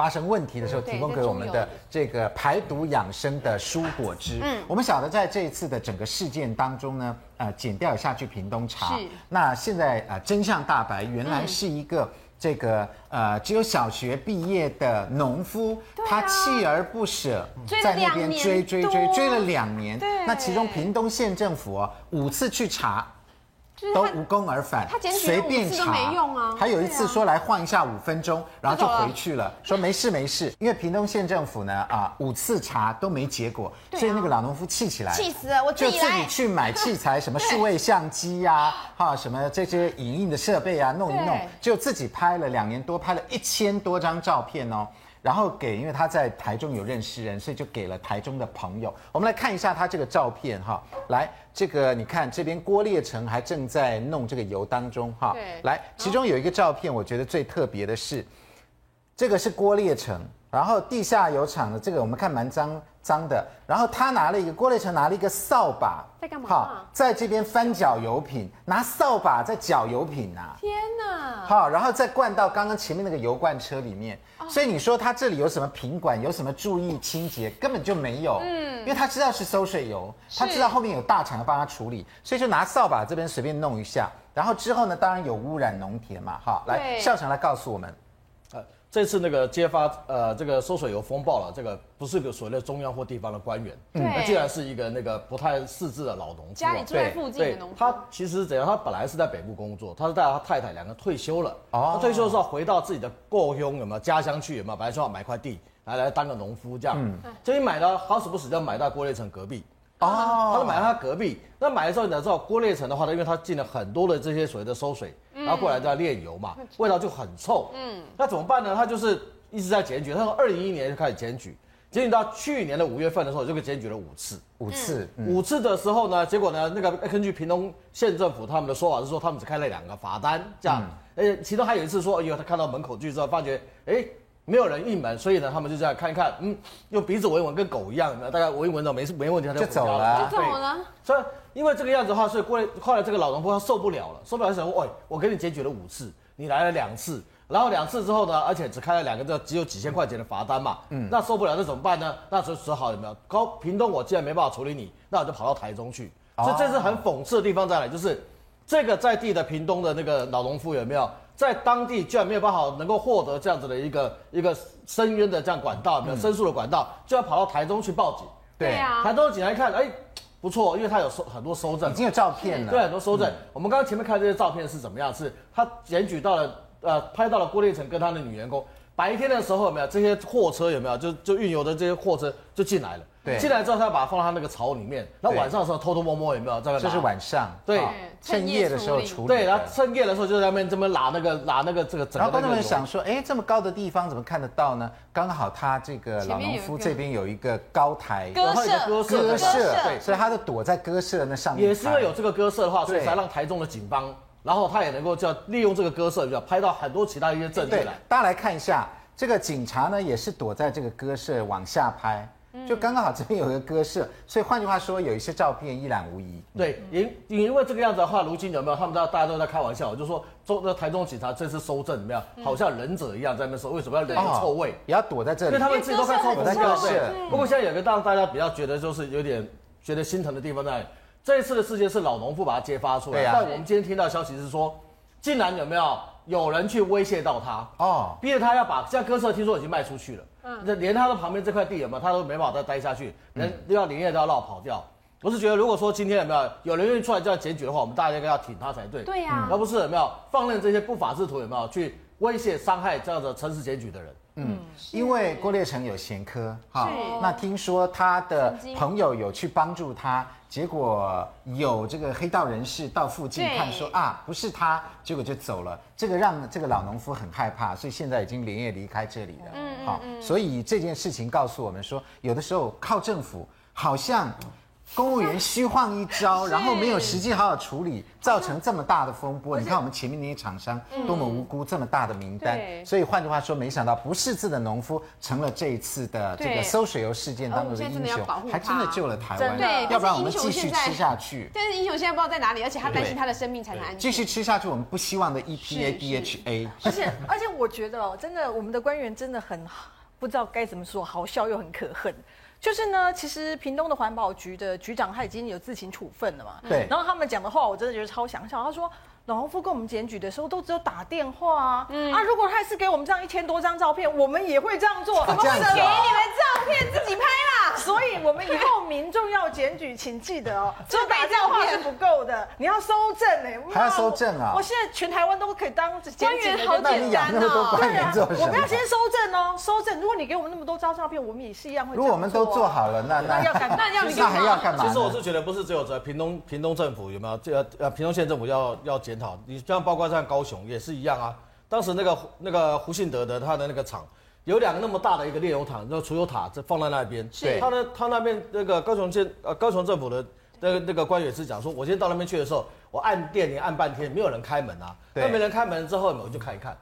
发生问题的时候提供给我们的这个排毒养生的蔬果汁。嗯，我们晓得在这一次的整个事件当中呢，呃，检调下去屏东查，那现在啊真相大白，原来是一个。这个呃，只有小学毕业的农夫，他锲而不舍，在那边追追追追了两年。那其中屏东县政府哦，五次去查。都无功而返，他随便查没用啊。还有一次说来晃一下五分钟，然后就回去了，说没事没事。因为屏东县政府呢啊五次查都没结果，所以那个老农夫气起来，气死了，我就自己去买器材，什么 *laughs* 数位相机呀，哈什么这些影印的设备啊，弄一弄，就自己拍了两年多，拍了一千多张照片哦。然后给，因为他在台中有认识人，所以就给了台中的朋友。我们来看一下他这个照片哈，来，这个你看这边郭烈成还正在弄这个油当中哈。对。来，其中有一个照片，我觉得最特别的是，这个是郭烈成，然后地下油厂的这个我们看蛮脏脏的，然后他拿了一个郭立成拿了一个扫把，在干嘛？好，在这边翻搅油品，拿扫把在搅油品啊。天哪！好，然后再灌到刚刚前面那个油罐车里面。所以你说他这里有什么品管，有什么注意清洁，根本就没有。嗯，因为他知道是收水油，他知道后面有大厂要帮他处理，所以就拿扫把这边随便弄一下。然后之后呢，当然有污染农田嘛。好，来校长来告诉我们。这次那个揭发呃这个馊水油风暴了，这个不是个所谓的中央或地方的官员，嗯，那竟然是一个那个不太识字的老农夫，家里住在附近的农夫。他其实怎样？他本来是在北部工作，他是带他太太两个退休了，哦，他退休的时候回到自己的故乡有没有家乡去有没有？本来说要买块地来来当个农夫这样，嗯，结果买到好死不死就买到郭立成隔壁。哦，他就买到他隔壁，那买的时候你知道郭烈成的话呢，因为他进了很多的这些所谓的收水，然后过来在炼油嘛，味道就很臭。嗯，那怎么办呢？他就是一直在检举，他从二零一一年就开始检举，检举到去年的五月份的时候就被检举了五次，五次，五次的时候呢，结果呢，那个根据屏东县政府他们的说法是说，他们只开了两个罚单，这样，呃，其中还有一次说，哎呦，他看到门口去之后，发觉，哎。没有人应门，所以呢，他们就这样看一看，嗯，用鼻子闻一闻，跟狗一样，大概闻一闻到没事没问题，他就走了。就走了。所以因为这个样子的话，所以过来后来这个老农夫他受不了了，受不了想说，喂，我给你检举了五次，你来了两次，然后两次之后呢，而且只开了两个，这只有几千块钱的罚单嘛，嗯，那受不了，那怎么办呢？那就只好有没有？高屏东我既然没办法处理你，那我就跑到台中去。所以这是很讽刺的地方在哪？就是这个在地的屏东的那个老农夫有没有？在当地居然没有办法能够获得这样子的一个一个申冤的这样管道，没有申诉的管道，就要跑到台中去报警。对啊，台中的警察一看，哎，不错，因为他有收很多收证，已经有照片了。对，很多收证。嗯、我们刚刚前面看这些照片是怎么样？是他检举到了，呃，拍到了郭立成跟他的女员工。白天的时候有没有这些货车有没有？就就运油的这些货车就进来了。对，进来之后他要把它放到他那个槽里面。那晚上的时候偷偷摸摸有没有在那？这是晚上。对，趁夜的时候处理。对，然后趁夜的时候就在那边这么拉那个拉那个这个整个。然后观众们想说，哎，这么高的地方怎么看得到呢？刚好他这个老农夫这边有一个高台，鸽舍，鸽舍，对，所以他就躲在鸽舍那上面。也是因为有这个鸽舍的话，所以才让台中的警方，然后他也能够叫利用这个鸽舍，就拍到很多其他一些证据来。大家来看一下，这个警察呢也是躲在这个鸽舍往下拍。就刚刚好这边有一个鸽舍，所以换句话说，有一些照片一览无遗。对，因因为这个样子的话，如今有没有？他们知道大家都在开玩笑，就说中那台中警察这次搜证怎么样？好像忍者一样在那边说，为什么要忍着臭味？也要躲在这里，因为他们自己都在臭，躲在鸽舍。不过现在有个让大家比较觉得就是有点觉得心疼的地方在，这一次的事件是老农夫把它揭发出来，但我们今天听到的消息是说，竟然有没有有人去威胁到他哦，逼着他要把现在鸽舍听说已经卖出去了。嗯，连他的旁边这块地有没有，他都没办法再待下去，人都要连夜都要绕跑掉。我是觉得，如果说今天有没有有人愿意出来这样检举的话，我们大家应该要挺他才对。对呀，而不是有没有放任这些不法之徒有没有去威胁伤害这样的诚实检举的人。嗯，因为郭烈成有前科哈，那听说他的朋友有去帮助他。结果有这个黑道人士到附近看，说啊，不是他，结果就走了。这个让这个老农夫很害怕，所以现在已经连夜离开这里了。嗯，好，所以这件事情告诉我们说，有的时候靠政府好像公务员虚晃一招，然后没有实际好好处理，造成这么大的风波。你看我们前面那些厂商多么无辜，这么大的名单。所以换句话说，没想到不识字的农夫成了这一次的这个搜水油事件当中的英雄，还真的救了台湾。对，要不然我们继续吃下去。但是英雄现在不知道在哪里，而且他担心他的生命才能安全。继续吃下去，我们不希望的 EPA、DHA。而且而且，我觉得哦，真的我们的官员真的很不知道该怎么说，好笑又很可恨。就是呢，其实屏东的环保局的局长他已经有自行处分了嘛。对。然后他们讲的话，我真的觉得超想笑。他说，老农夫跟我们检举的时候，都只有打电话啊。嗯。啊，如果他是给我们这样一千多张照片，我们也会这样做。*laughs* 怎么会给你们照片自己拍啦？所以我们以后民众要检举，请记得哦，*laughs* 只有打电话是不够的，你要收证哎。还要收证啊？我现在全台湾都可以当官员，好简单哦。你养那么多官员做什么？我们要先收证哦，收证。如果你给我们那么多张照片，我们也是一样会。如果我们都做好了，那。那要干？那要你干嘛？还要干嘛？其实我是觉得不是只有在屏东，屏东政府有没有这个呃，屏东县政府要要检讨。你像包括像高雄也是一样啊。当时那个那个胡信德的他的那个厂，有两个那么大的一个炼油厂，那个储油塔这放在那边。是。他呢，他那边那个高雄县呃高雄政府的那个那个官员是讲说，我今天到那边去的时候，我按电铃按半天，没有人开门啊。对。那没人开门之后，我就看一看，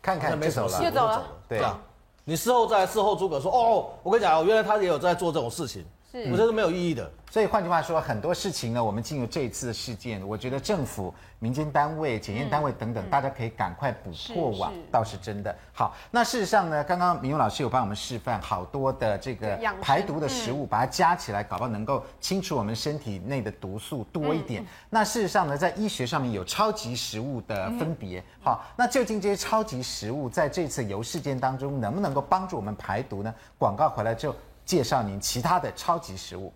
看看没走了，就走了。对啊。你事后再事后诸葛说，哦，我跟你讲，原来他也有在做这种事情。是我觉得是没有意义的。所以换句话说，很多事情呢，我们进入这一次的事件，我觉得政府、民间单位、检验单位等等，大家可以赶快补破网，倒是真的。好，那事实上呢，刚刚明勇老师有帮我们示范好多的这个排毒的食物，把它加起来，搞不好能够清除我们身体内的毒素多一点。那事实上呢，在医学上面有超级食物的分别。好，那究竟这些超级食物在这次油事件当中能不能够帮助我们排毒呢？广告回来之后。介绍您其他的超级食物。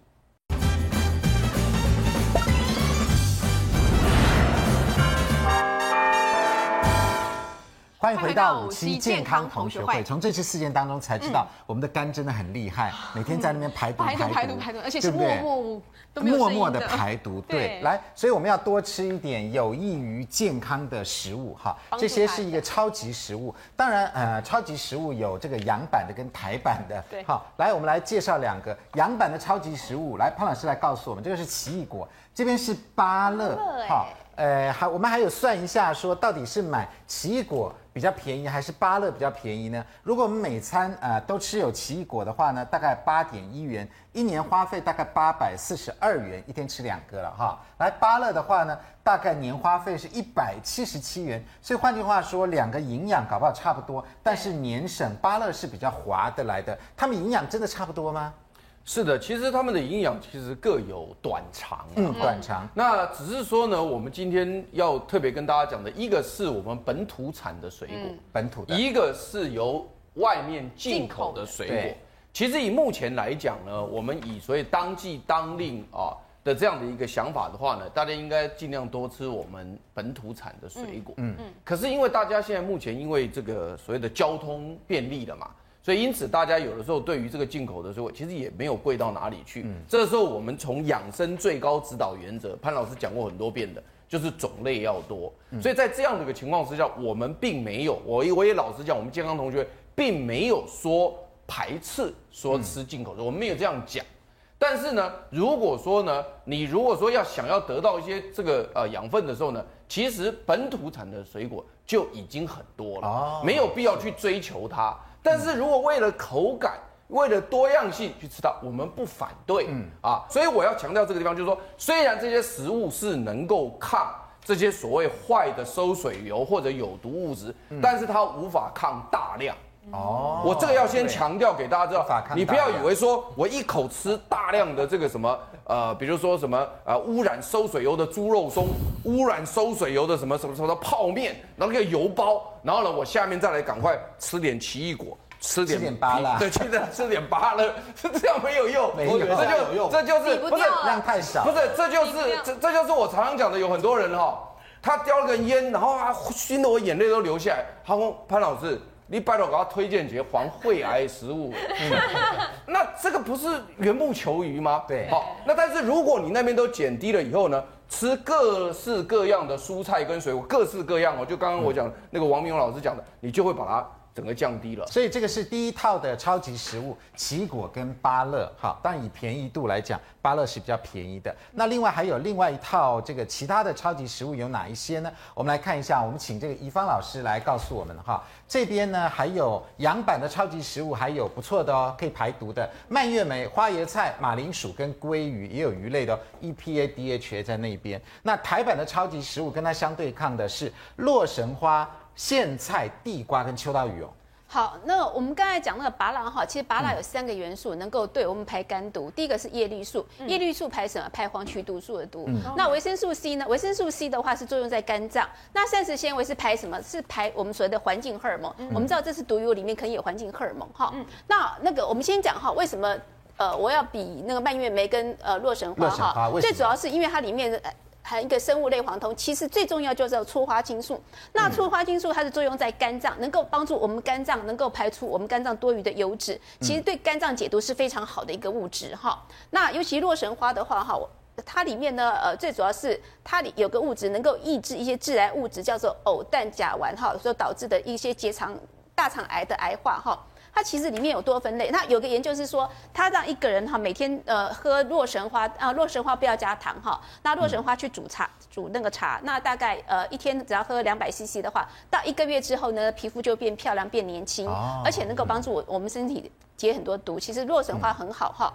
欢迎回到五期健康同学会。从这次事件当中才知道，我们的肝真的很厉害，每天在那边排毒、排毒、排毒、排毒，而且是默默。默默的排毒，对，来，所以我们要多吃一点有益于健康的食物，哈，这些是一个超级食物。当然，呃，超级食物有这个洋版的跟台版的，对，好，来，我们来介绍两个洋版的超级食物。来，潘老师来告诉我们，这个是奇异果，这边是芭乐，好，呃，还我们还有算一下，说到底是买奇异果比较便宜，还是芭乐比较便宜呢？如果我们每餐呃都吃有奇异果的话呢，大概八点一元。一年花费大概八百四十二元，一天吃两个了哈。来芭乐的话呢，大概年花费是一百七十七元。所以换句话说，两个营养搞不好差不多，但是年省芭乐是比较划得来的。他们营养真的差不多吗？是的，其实他们的营养其实各有短长。嗯，短长。那只是说呢，我们今天要特别跟大家讲的一个是我们本土产的水果，嗯、本土的；一个是由外面进口的水果。其实以目前来讲呢，我们以所谓当季当令啊的这样的一个想法的话呢，大家应该尽量多吃我们本土产的水果。嗯嗯。可是因为大家现在目前因为这个所谓的交通便利了嘛，所以因此大家有的时候对于这个进口的水果其实也没有贵到哪里去。嗯。这个时候我们从养生最高指导原则，潘老师讲过很多遍的，就是种类要多。所以在这样的一个情况之下，我们并没有，我我也老实讲，我们健康同学并没有说。排斥说吃进口的，我们没有这样讲。但是呢，如果说呢，你如果说要想要得到一些这个呃养分的时候呢，其实本土产的水果就已经很多了，没有必要去追求它。但是如果为了口感，为了多样性去吃它，我们不反对。嗯啊，所以我要强调这个地方，就是说，虽然这些食物是能够抗这些所谓坏的馊水油或者有毒物质，但是它无法抗大量。哦，我这个要先强调给大家知道，你不要以为说我一口吃大量的这个什么呃，比如说什么呃污染收水油的猪肉松，污染收水油的什么什么什么的泡面，然后那个油包，然后呢我下面再来赶快吃点奇异果，吃点，*laughs* 吃点芭乐，对，现在吃点芭乐，是这样没有用，没有，这就这就是不是量太少，不是这就是这这就是我常常讲的，有很多人哈，他叼了个烟，然后啊熏得我眼泪都流下来，他说潘老师。你拜托给他推荐几个防肺癌食物，嗯、*laughs* 那这个不是缘木求鱼吗？对，好，那但是如果你那边都减低了以后呢，吃各式各样的蔬菜跟水果，各式各样哦，就刚刚我讲那个王明勇老师讲的，你就会把它整个降低了。所以这个是第一套的超级食物，奇果跟芭乐。好，但以便宜度来讲，芭乐是比较便宜的。那另外还有另外一套这个其他的超级食物有哪一些呢？我们来看一下，我们请这个宜芳老师来告诉我们哈。这边呢还有洋版的超级食物，还有不错的哦，可以排毒的蔓越莓、花椰菜、马铃薯跟鲑鱼，也有鱼类的哦，EPA、DHA 在那边。那台版的超级食物跟它相对抗的是洛神花。苋菜、地瓜跟秋刀鱼哦。好，那我们刚才讲那个芭乐哈，其实芭乐有三个元素能够对我们排肝毒。第一个是叶绿素，叶绿素排什么？排黄曲毒素的毒。那维生素 C 呢？维生素 C 的话是作用在肝脏。那膳食纤维是排什么？是排我们所谓的环境荷尔蒙。我们知道这是毒油里面可以有环境荷尔蒙哈。那那个我们先讲哈，为什么呃我要比那个蔓越莓跟呃洛神花哈？最主要是因为它里面。含一个生物类黄酮，其实最重要就是促花青素。那促花青素它的作用在肝脏，能够帮助我们肝脏能够排出我们肝脏多余的油脂，其实对肝脏解毒是非常好的一个物质哈。那尤其洛神花的话哈，它里面呢呃最主要是它里有个物质能够抑制一些致癌物质，叫做偶氮甲烷哈，所导致的一些结肠大肠癌的癌化哈。它其实里面有多分类，那有个研究是说，它让一个人哈每天呃喝洛神花啊，洛神花不要加糖哈，那洛神花去煮茶，煮那个茶，那大概呃一天只要喝两百 CC 的话，到一个月之后呢，皮肤就变漂亮变年轻，而且能够帮助我我们身体解很多毒。其实洛神花很好哈，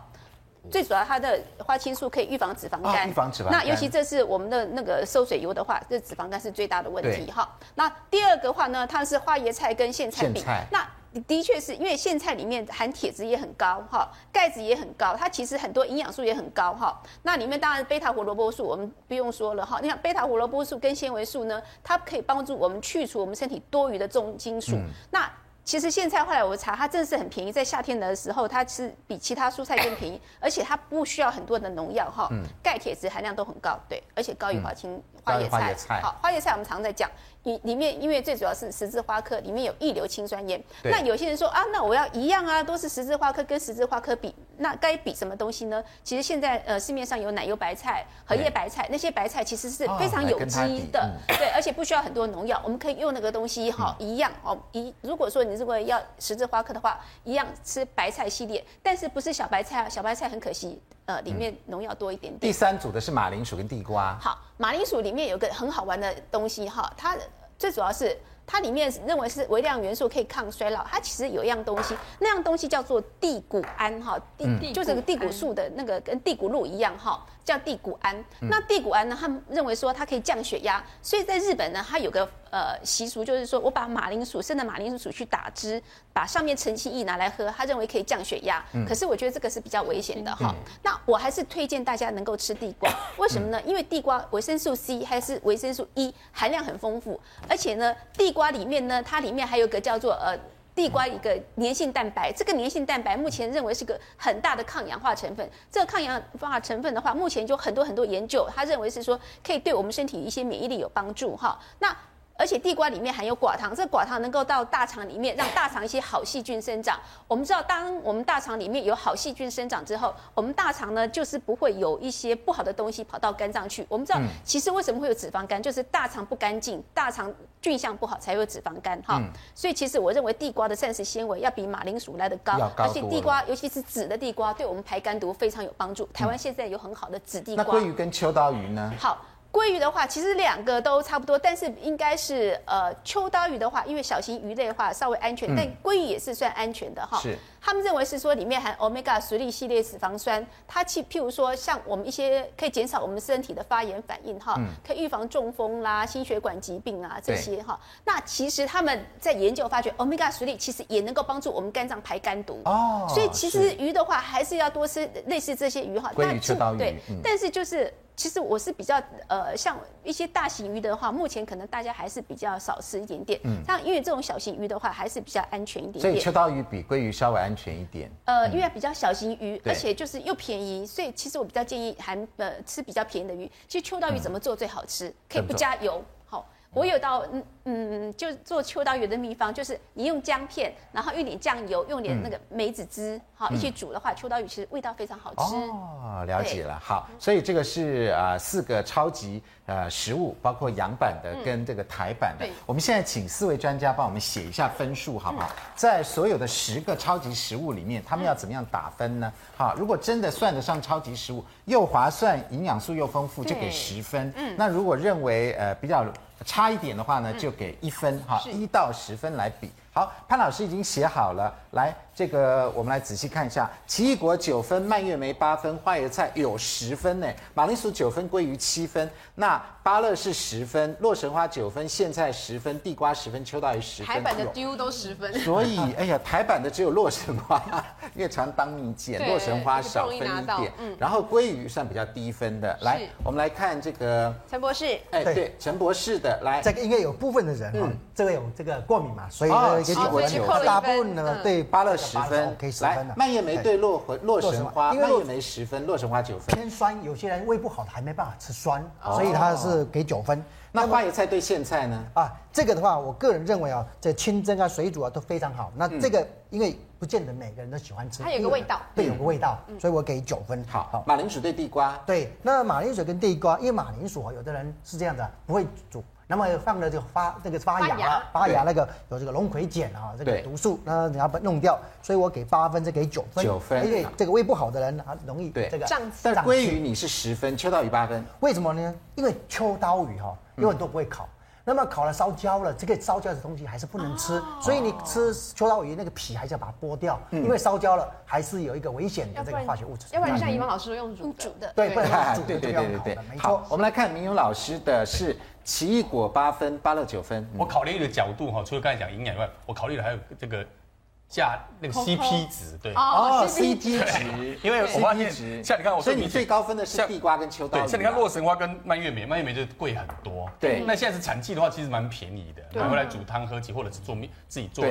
最主要它的花青素可以预防脂肪肝，预防脂肪肝。那尤其这是我们的那个收水油的话，这脂肪肝是最大的问题哈。那第二个话呢，它是花椰菜跟苋菜比，那。的确是因为苋菜里面含铁质也很高哈，钙质也很高，它其实很多营养素也很高哈。那里面当然贝塔胡萝卜素我们不用说了哈。你看贝塔胡萝卜素跟纤维素呢，它可以帮助我们去除我们身体多余的重金属。那其实苋菜后来我查，它真的是很便宜，在夏天的时候，它是比其他蔬菜更便宜，*coughs* 而且它不需要很多的农药哈。钙铁质含量都很高，对，而且高于花青花叶菜。好，花叶菜我们常在讲。里里面因为最主要是十字花科，里面有异硫氰酸盐。那有些人说啊，那我要一样啊，都是十字花科跟十字花科比，那该比什么东西呢？其实现在呃市面上有奶油白菜、荷叶白菜，那些白菜其实是非常有机的，对，而且不需要很多农药，我们可以用那个东西哈，一样哦。一如果说你如果要十字花科的话，一样吃白菜系列，但是不是小白菜啊？小白菜很可惜，呃，里面农药多一点点。第三组的是马铃薯跟地瓜。好，马铃薯里面有个很好玩的东西哈，它。最主要是它里面认为是微量元素可以抗衰老，它其实有一样东西，那样东西叫做地骨胺哈，地就是个地骨素的那个跟地骨露一样哈。叫地谷胺，那地谷胺呢？他们认为说它可以降血压，所以在日本呢，它有个呃习俗，就是说我把马铃薯生的马铃薯去打汁，把上面澄清液拿来喝，他认为可以降血压。嗯、可是我觉得这个是比较危险的哈。嗯、那我还是推荐大家能够吃地瓜，为什么呢？因为地瓜维生素 C 还是维生素 E 含量很丰富，而且呢，地瓜里面呢，它里面还有个叫做呃。地瓜一个粘性蛋白，这个粘性蛋白目前认为是个很大的抗氧化成分。这个抗氧化成分的话，目前就很多很多研究，他认为是说可以对我们身体一些免疫力有帮助哈。那而且地瓜里面含有寡糖，这个寡糖能够到大肠里面让大肠一些好细菌生长。我们知道，当我们大肠里面有好细菌生长之后，我们大肠呢就是不会有一些不好的东西跑到肝脏去。我们知道，其实为什么会有脂肪肝，就是大肠不干净，大肠菌相不好才会有脂肪肝哈。所以其实我认为地瓜的膳食纤维要比马铃薯来的高，而且地瓜尤其是紫的地瓜对我们排肝毒非常有帮助。台湾现在有很好的紫地瓜。那鲑鱼跟秋刀鱼呢？好。鲑鱼的话，其实两个都差不多，但是应该是呃秋刀鱼的话，因为小型鱼类的话稍微安全，但鲑鱼也是算安全的哈。是。他们认为是说里面含 omega 十六系列脂肪酸，它去譬如说像我们一些可以减少我们身体的发炎反应哈，可以预防中风啦、心血管疾病啊这些哈。那其实他们在研究发觉 omega 十六其实也能够帮助我们肝脏排肝毒哦。所以其实鱼的话还是要多吃类似这些鱼哈。鲑鱼、秋刀鱼。对，但是就是。其实我是比较呃，像一些大型鱼的话，目前可能大家还是比较少吃一点点。嗯，像因为这种小型鱼的话，还是比较安全一点点。所以秋刀鱼比鲑鱼稍微安全一点。呃，因为比较小型鱼，而且就是又便宜，所以其实我比较建议还呃吃比较便宜的鱼。其实秋刀鱼怎么做最好吃？可以不加油。好，我有到嗯，就做秋刀鱼的秘方，就是你用姜片，然后用点酱油，用点那个梅子汁，好、嗯、一起煮的话，秋刀鱼其实味道非常好吃。哦，了解了。好，所以这个是啊、呃、四个超级呃食物，包括洋版的跟这个台版的。嗯、我们现在请四位专家帮我们写一下分数，好不好？嗯、在所有的十个超级食物里面，他们要怎么样打分呢？好，如果真的算得上超级食物，又划算，营养素又丰富，就给十分。嗯，那如果认为呃比较。差一点的话呢，就给一分哈，一到十分来比。好，潘老师已经写好了，来。这个我们来仔细看一下，奇异果九分，蔓越莓八分，花椰菜有十分呢，马铃薯九分，鲑鱼七分，那芭乐是十分，洛神花九分，苋菜十分，地瓜十分，秋刀鱼十分，台版的丢都十分。所以，哎呀，台版的只有洛神花，*laughs* 因为常当蜜饯，洛神花少分一点。嗯，然后鲑鱼算比较低分的。来，我们来看这个陈博士，哎，对，陈博士的，来，这个应该有部分的人，嗯，这个有这个过敏嘛，所以呢，给我九分，大部分呢对芭乐。十分可以十分的，蔓越莓对洛神洛神花，蔓越莓十分，洛神花九分。偏酸，有些人胃不好的还没办法吃酸，所以他是给九分。那花椰菜对苋菜呢？啊，这个的话，我个人认为啊，这清蒸啊、水煮啊都非常好。那这个因为不见得每个人都喜欢吃，它有个味道，对，有个味道，所以我给九分。好，好，马铃薯对地瓜，对，那马铃薯跟地瓜，因为马铃薯啊，有的人是这样的，不会煮。那么放了就发这个发芽了，发芽那个有这个龙葵碱啊，这个毒素，那你要把弄掉，所以我给八分，再给九分。九分，因为这个胃不好的人啊，容易这个胀。但鲑鱼你是十分，秋刀鱼八分，为什么呢？因为秋刀鱼哈有很多不会烤，那么烤了烧焦了，这个烧焦的东西还是不能吃，所以你吃秋刀鱼那个皮还是要把它剥掉，因为烧焦了还是有一个危险的这个化学物质。要不然像以往老师用煮煮的，对，不能煮对对对对对，没错。我们来看明勇老师的是。奇异果八分，芭乐九分。我考虑的角度哈，除了刚才讲营养以外，我考虑的还有这个价那个 CP 值，对。哦，CP 值，因为我发现像你看，我所以你最高分的是地瓜跟秋刀鱼，像你看洛神花跟蔓越莓，蔓越莓就贵很多。对，那现在是产季的话，其实蛮便宜的，买回来煮汤喝起，或者是做面自己做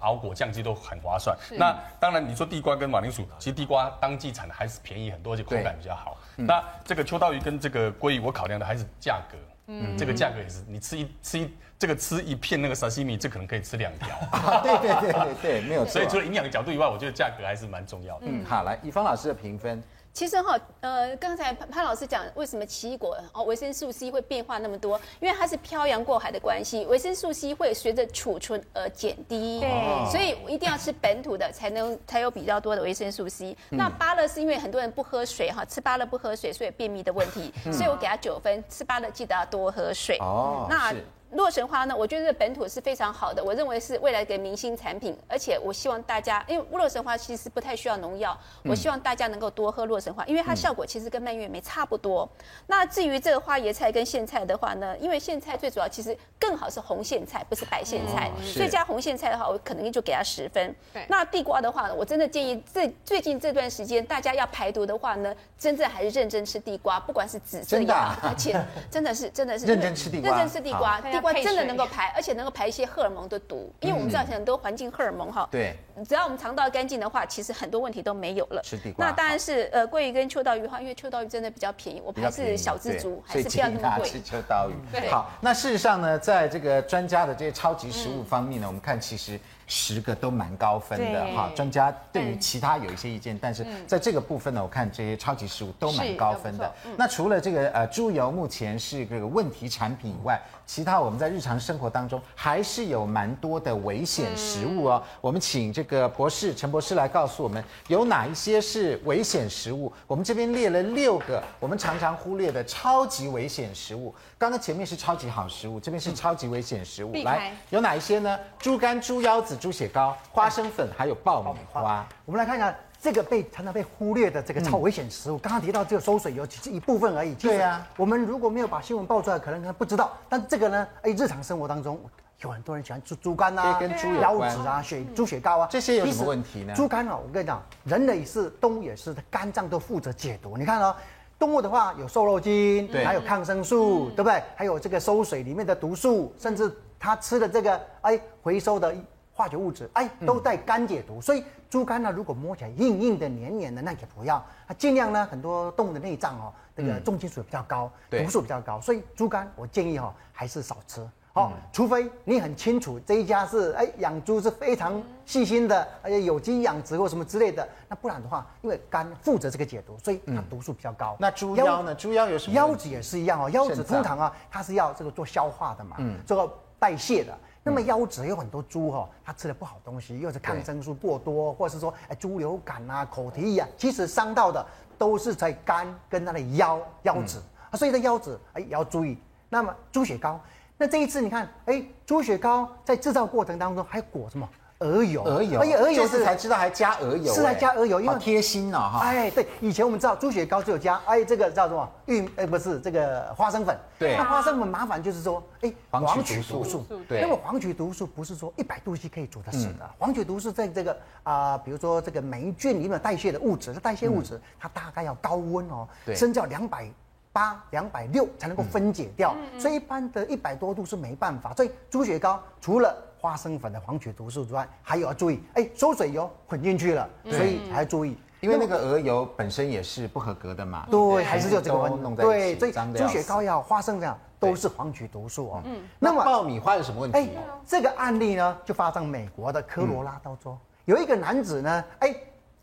熬果酱，其实都很划算。那当然你说地瓜跟马铃薯，其实地瓜当季产的还是便宜很多，而且口感比较好。那这个秋刀鱼跟这个鲑鱼，我考量的还是价格。嗯，这个价格也是，你吃一吃一这个吃一片那个沙西米，这可能可以吃两条。*laughs* 啊，对对对对对，没有错。所以除了营养的角度以外，我觉得价格还是蛮重要的。嗯，好，来，以方老师的评分。其实哈，呃，刚才潘潘老师讲为什么奇异果哦维生素 C 会变化那么多，因为它是漂洋过海的关系，维生素 C 会随着储存而减低，对，所以一定要吃本土的才能才有比较多的维生素 C。嗯、那芭乐是因为很多人不喝水哈，吃芭乐不喝水，所以便秘的问题，嗯、所以我给他九分，吃芭乐记得要多喝水。哦，那。是洛神花呢？我觉得本土是非常好的，我认为是未来的明星产品，而且我希望大家，因为洛神花其实不太需要农药，我希望大家能够多喝洛神花，因为它效果其实跟蔓越莓差不多。那至于这个花椰菜跟苋菜的话呢，因为苋菜最主要其实更好是红苋菜，不是白苋菜，所以加红苋菜的话，我可能就给它十分。那地瓜的话呢，我真的建议这最近这段时间大家要排毒的话呢，真正还是认真吃地瓜，不管是紫色也好，而且真的是真的是 *laughs* 认真吃地瓜，认真吃地瓜，地瓜真的能够排，而且能够排一些荷尔蒙的毒，因为我们知道很多环境荷尔蒙哈，对，只要我们肠道干净的话，其实很多问题都没有了。吃地瓜，那当然是呃鲑鱼跟秋刀鱼的话，因为秋刀鱼真的比较便宜，我还是小资族，还是不要那么贵。吃秋刀鱼，好，那事实上呢，在这个专家的这些超级食物方面呢，我们看其实。十个都蛮高分的哈，专家对于其他有一些意见，但是在这个部分呢，我看这些超级食物都蛮高分的。那除了这个呃猪油目前是这个问题产品以外，其他我们在日常生活当中还是有蛮多的危险食物哦。我们请这个博士陈博士来告诉我们有哪一些是危险食物。我们这边列了六个我们常常忽略的超级危险食物。刚刚前面是超级好食物，这边是超级危险食物。来，有哪一些呢？猪肝、猪腰子。猪血糕、花生粉还有爆米花，我们来看一下这个被常常被忽略的这个超危险食物。刚刚提到这个收水油只是一部分而已。对啊，我们如果没有把新闻爆出来，可能不知道。但这个呢，哎，日常生活当中有很多人喜欢吃猪肝啊、跟猪腰子啊、血猪血糕啊，这些有什么问题呢？猪肝啊，我跟你讲，人类是动物也是，肝脏都负责解毒。你看哦，动物的话有瘦肉精，对，还有抗生素，对不对？还有这个收水里面的毒素，甚至它吃的这个哎回收的。化学物质，哎，都带肝解毒，嗯、所以猪肝呢，如果摸起来硬硬的、黏黏的，那也不要。它尽量呢，很多动物的内脏哦，那个重金属比较高，嗯、毒素比较高，所以猪肝我建议哈、哦，还是少吃好，除非你很清楚这一家是哎养猪是非常细心的，而且有机养殖或什么之类的，那不然的话，因为肝负责这个解毒，所以它毒素比较高。那猪腰呢？猪腰有什么？腰子也是一样哦，腰子通常啊，它是要这个做消化的嘛，嗯，这个代谢的。那么腰子有很多猪哈，它吃了不好东西，又是抗生素过多，或者是说哎猪流感啊、口蹄疫啊，其实伤到的都是在肝跟它的腰腰子啊，所以这腰子哎也要注意。那么猪血糕。那这一次你看，哎，猪血糕在制造过程当中还裹什么？鹅油，鹅油，而且鹅油是才知道还加鹅油，是还加鹅油，因为贴心了哈。哎，对，以前我们知道猪血糕只有加，哎，这个叫什么？玉，哎，不是这个花生粉。对。那花生粉麻烦就是说，哎，黄曲毒素。对。那么黄曲毒素不是说一百度 C 可以煮得死的，黄曲毒素在这个啊，比如说这个霉菌里面代谢的物质，它代谢物质它大概要高温哦，甚至要两百。八两百六才能够分解掉，嗯、所以一般的一百多度是没办法。所以猪血糕除了花生粉的黄曲毒素之外，还有要注意，哎，收水油混进去了，所以还要注意，因为那个鹅油本身也是不合格的嘛。对，还是就这个问题。对，所以猪血膏药花生粉都是黄曲毒素哦。嗯，那么爆米花有什么问题？哎，这个案例呢，就发生美国的科罗拉多州，有一个男子呢，哎，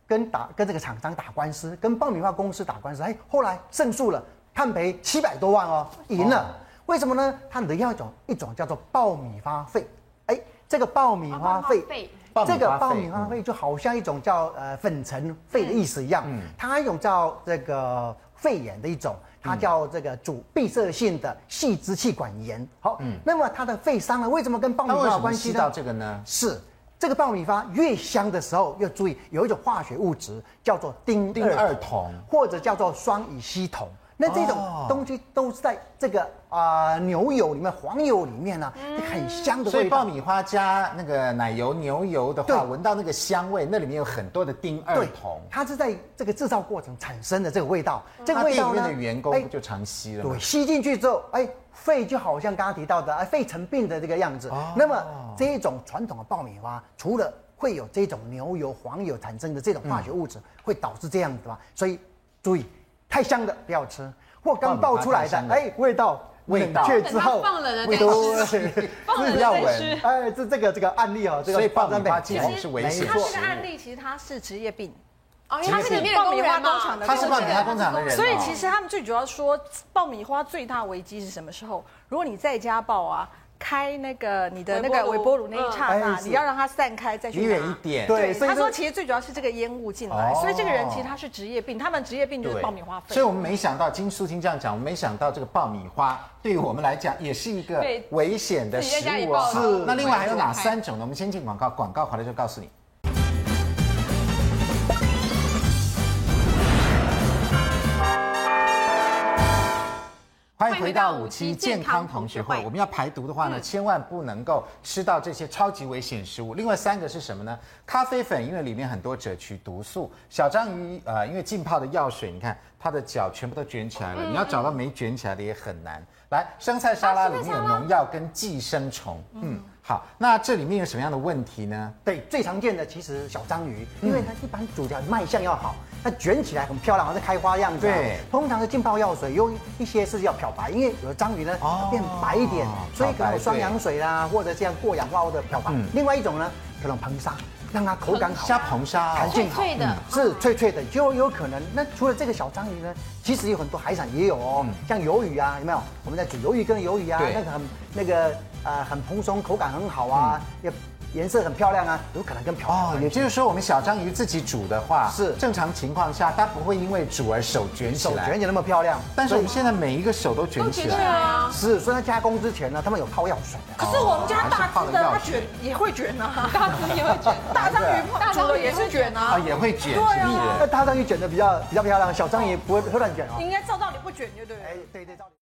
跟打跟这个厂商打官司，跟爆米花公司打官司，哎，后来胜诉了。判赔七百多万哦，赢了，哦、为什么呢？他得要一种一种叫做爆米花费，哎，这个爆米花费，这个爆米花费就好像一种叫呃粉尘肺的意思一样，嗯，它一种叫这个肺炎的一种，它叫这个主闭塞性的细支气管炎。好，嗯，那么它的肺伤了，为什么跟爆米花有关系呢？到这个呢？是这个爆米花越香的时候，要注意有一种化学物质叫做丁丁二酮，或者叫做双乙烯酮。那这种东西都是在这个啊、呃、牛油里面、黄油里面呢、啊，嗯、很香的味道。所以爆米花加那个奶油、牛油的话，闻对到那个香味，那里面有很多的丁二酮。它是在这个制造过程产生的这个味道。嗯、这个味道呢，里面的员工不就常吸了吗？对，吸进去之后，哎，肺就好像刚刚提到的，哎，肺成病的这个样子。哦、那么这一种传统的爆米花，除了会有这种牛油、黄油产生的这种化学物质，嗯、会导致这样子嘛？所以注意。太香的不要吃，或刚爆出来的，哎，味道冷却之后，放冷了再吃，*laughs* 放冷了再吃。哎，这这个这个案例哦，这个所以爆米花其实是危险。其实它这个案例其实它是职业病，哦，因为它是里面爆米花工厂的，他是爆米花工厂的人，所以其实他们最主要说爆米花最大危机是什么时候？如果你在家爆啊。开那个你的那个微波炉那一刹那，你要让它散开再去远一点。对，他说其实最主要是这个烟雾进来，所以这个人其实他是职业病，他们职业病就是爆米花肺。所以我们没想到金素卿这样讲，我们没想到这个爆米花对于我们来讲也是一个危险的食物。那另外还有哪三种呢？我们先进广告，广告回来就告诉你。欢迎回到五期健康同学会。我们要排毒的话呢，千万不能够吃到这些超级危险食物。另外三个是什么呢？咖啡粉，因为里面很多赭曲毒素。小章鱼，呃，因为浸泡的药水，你看它的脚全部都卷起来了，你要找到没卷起来的也很难。来，生菜沙拉里面有农药跟寄生虫，嗯。好，那这里面有什么样的问题呢？对，最常见的其实小章鱼，因为它一般煮的卖相要好，它卷起来很漂亮，好像开花样子。对，通常的浸泡药水用一些是要漂白，因为有的章鱼呢变白一点，所以可能有双氧水啦，或者这样过氧化物的漂白。另外一种呢，可能硼砂，让它口感好，加硼砂，弹性好，是脆脆的，就有可能。那除了这个小章鱼呢，其实有很多海产也有哦，像鱿鱼啊，有没有？我们在煮鱿鱼跟鱿鱼啊，那个很那个。呃，很蓬松，口感很好啊，也颜色很漂亮啊，有可能跟漂哦，也就是说，我们小章鱼自己煮的话，是。正常情况下，它不会因为煮而手卷起来，手卷起那么漂亮。但是我们现在每一个手都卷起来。啊，是，所以在加工之前呢，他们有泡药水。可是我们家大只的，它卷也会卷啊，*laughs* 大只也会卷，大章鱼大章鱼也是卷啊，啊也会卷，对啊，那大章鱼卷的比较比较漂亮，小章鱼不会会乱卷哦。应该照道理不卷就对。哎，对对照理。